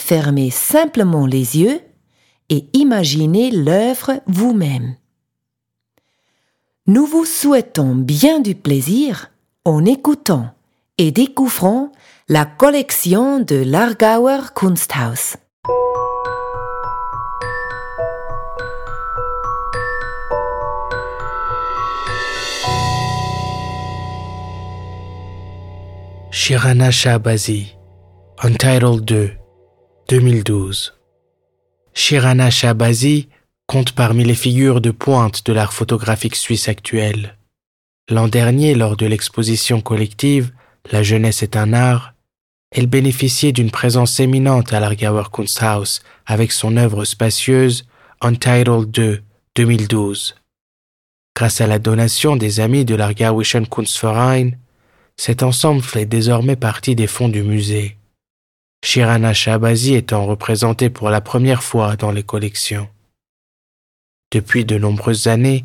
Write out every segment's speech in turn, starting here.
fermez simplement les yeux et imaginez l'œuvre vous-même. Nous vous souhaitons bien du plaisir en écoutant et découvrant la collection de l'Argauer Kunsthaus. Shirana Shabazi, Untitled 2, 2012. Shirana Shabazi compte parmi les figures de pointe de l'art photographique suisse actuel. L'an dernier, lors de l'exposition collective La jeunesse est un art, elle bénéficiait d'une présence éminente à l'Argauer Kunsthaus avec son œuvre spacieuse Untitled 2, 2012. Grâce à la donation des amis de l'Argauischen Kunstverein, cet ensemble fait désormais partie des fonds du musée. Shirana Shabazi étant représentée pour la première fois dans les collections. Depuis de nombreuses années,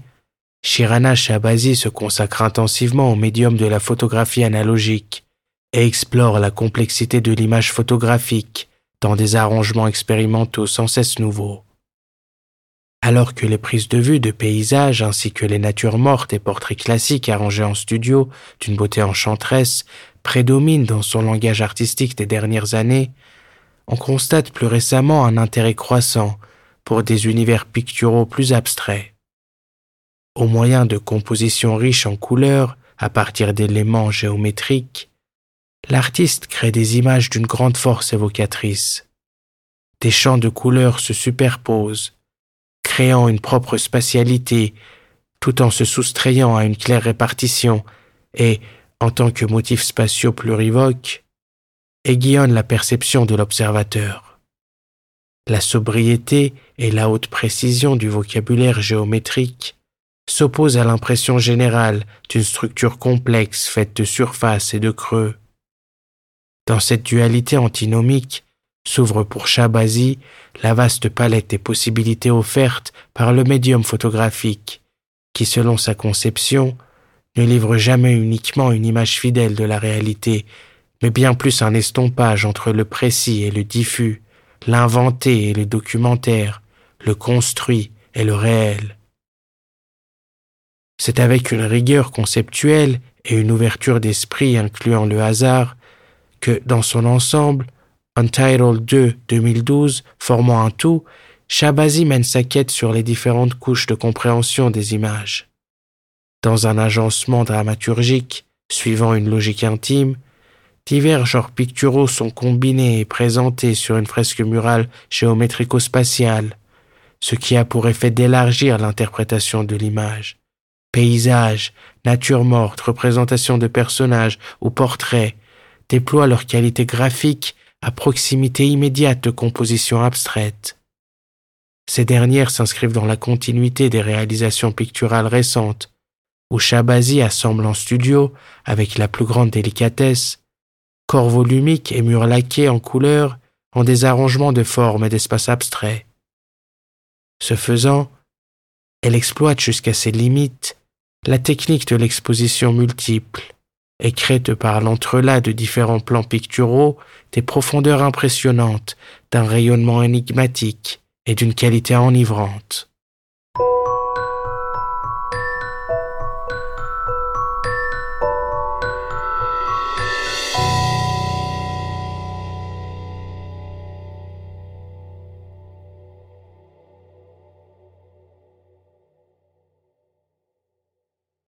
Shirana Shabazi se consacre intensivement au médium de la photographie analogique et explore la complexité de l'image photographique dans des arrangements expérimentaux sans cesse nouveaux. Alors que les prises de vue de paysages ainsi que les natures mortes et portraits classiques arrangés en studio d'une beauté enchanteresse prédominent dans son langage artistique des dernières années, on constate plus récemment un intérêt croissant pour des univers picturaux plus abstraits. Au moyen de compositions riches en couleurs à partir d'éléments géométriques, l'artiste crée des images d'une grande force évocatrice. Des champs de couleurs se superposent, créant une propre spatialité, tout en se soustrayant à une claire répartition et, en tant que motifs spatiaux plurivoques, aiguillonnent la perception de l'observateur. La sobriété et la haute précision du vocabulaire géométrique s'opposent à l'impression générale d'une structure complexe faite de surfaces et de creux. Dans cette dualité antinomique, s'ouvre pour Shabazi la vaste palette des possibilités offertes par le médium photographique, qui, selon sa conception, ne livre jamais uniquement une image fidèle de la réalité, mais bien plus un estompage entre le précis et le diffus, l'inventé et le documentaire, le construit et le réel. C'est avec une rigueur conceptuelle et une ouverture d'esprit incluant le hasard que, dans son ensemble, Untitled 2 2012 formant un tout, Shabazi mène sa quête sur les différentes couches de compréhension des images. Dans un agencement dramaturgique, suivant une logique intime, divers genres picturaux sont combinés et présentés sur une fresque murale géométrico-spatiale, ce qui a pour effet d'élargir l'interprétation de l'image. Paysages, nature morte, représentation de personnages ou portraits déploient leur qualité graphique à proximité immédiate de compositions abstraites. Ces dernières s'inscrivent dans la continuité des réalisations picturales récentes, où Shabazi assemble en studio, avec la plus grande délicatesse, corps volumiques et murs laqués en couleurs en des arrangements de formes et d'espaces abstraits. Ce faisant, Elle exploite jusqu'à ses limites la technique de l'exposition multiple et par l'entrelac de différents plans picturaux des profondeurs impressionnantes, d'un rayonnement énigmatique et d'une qualité enivrante.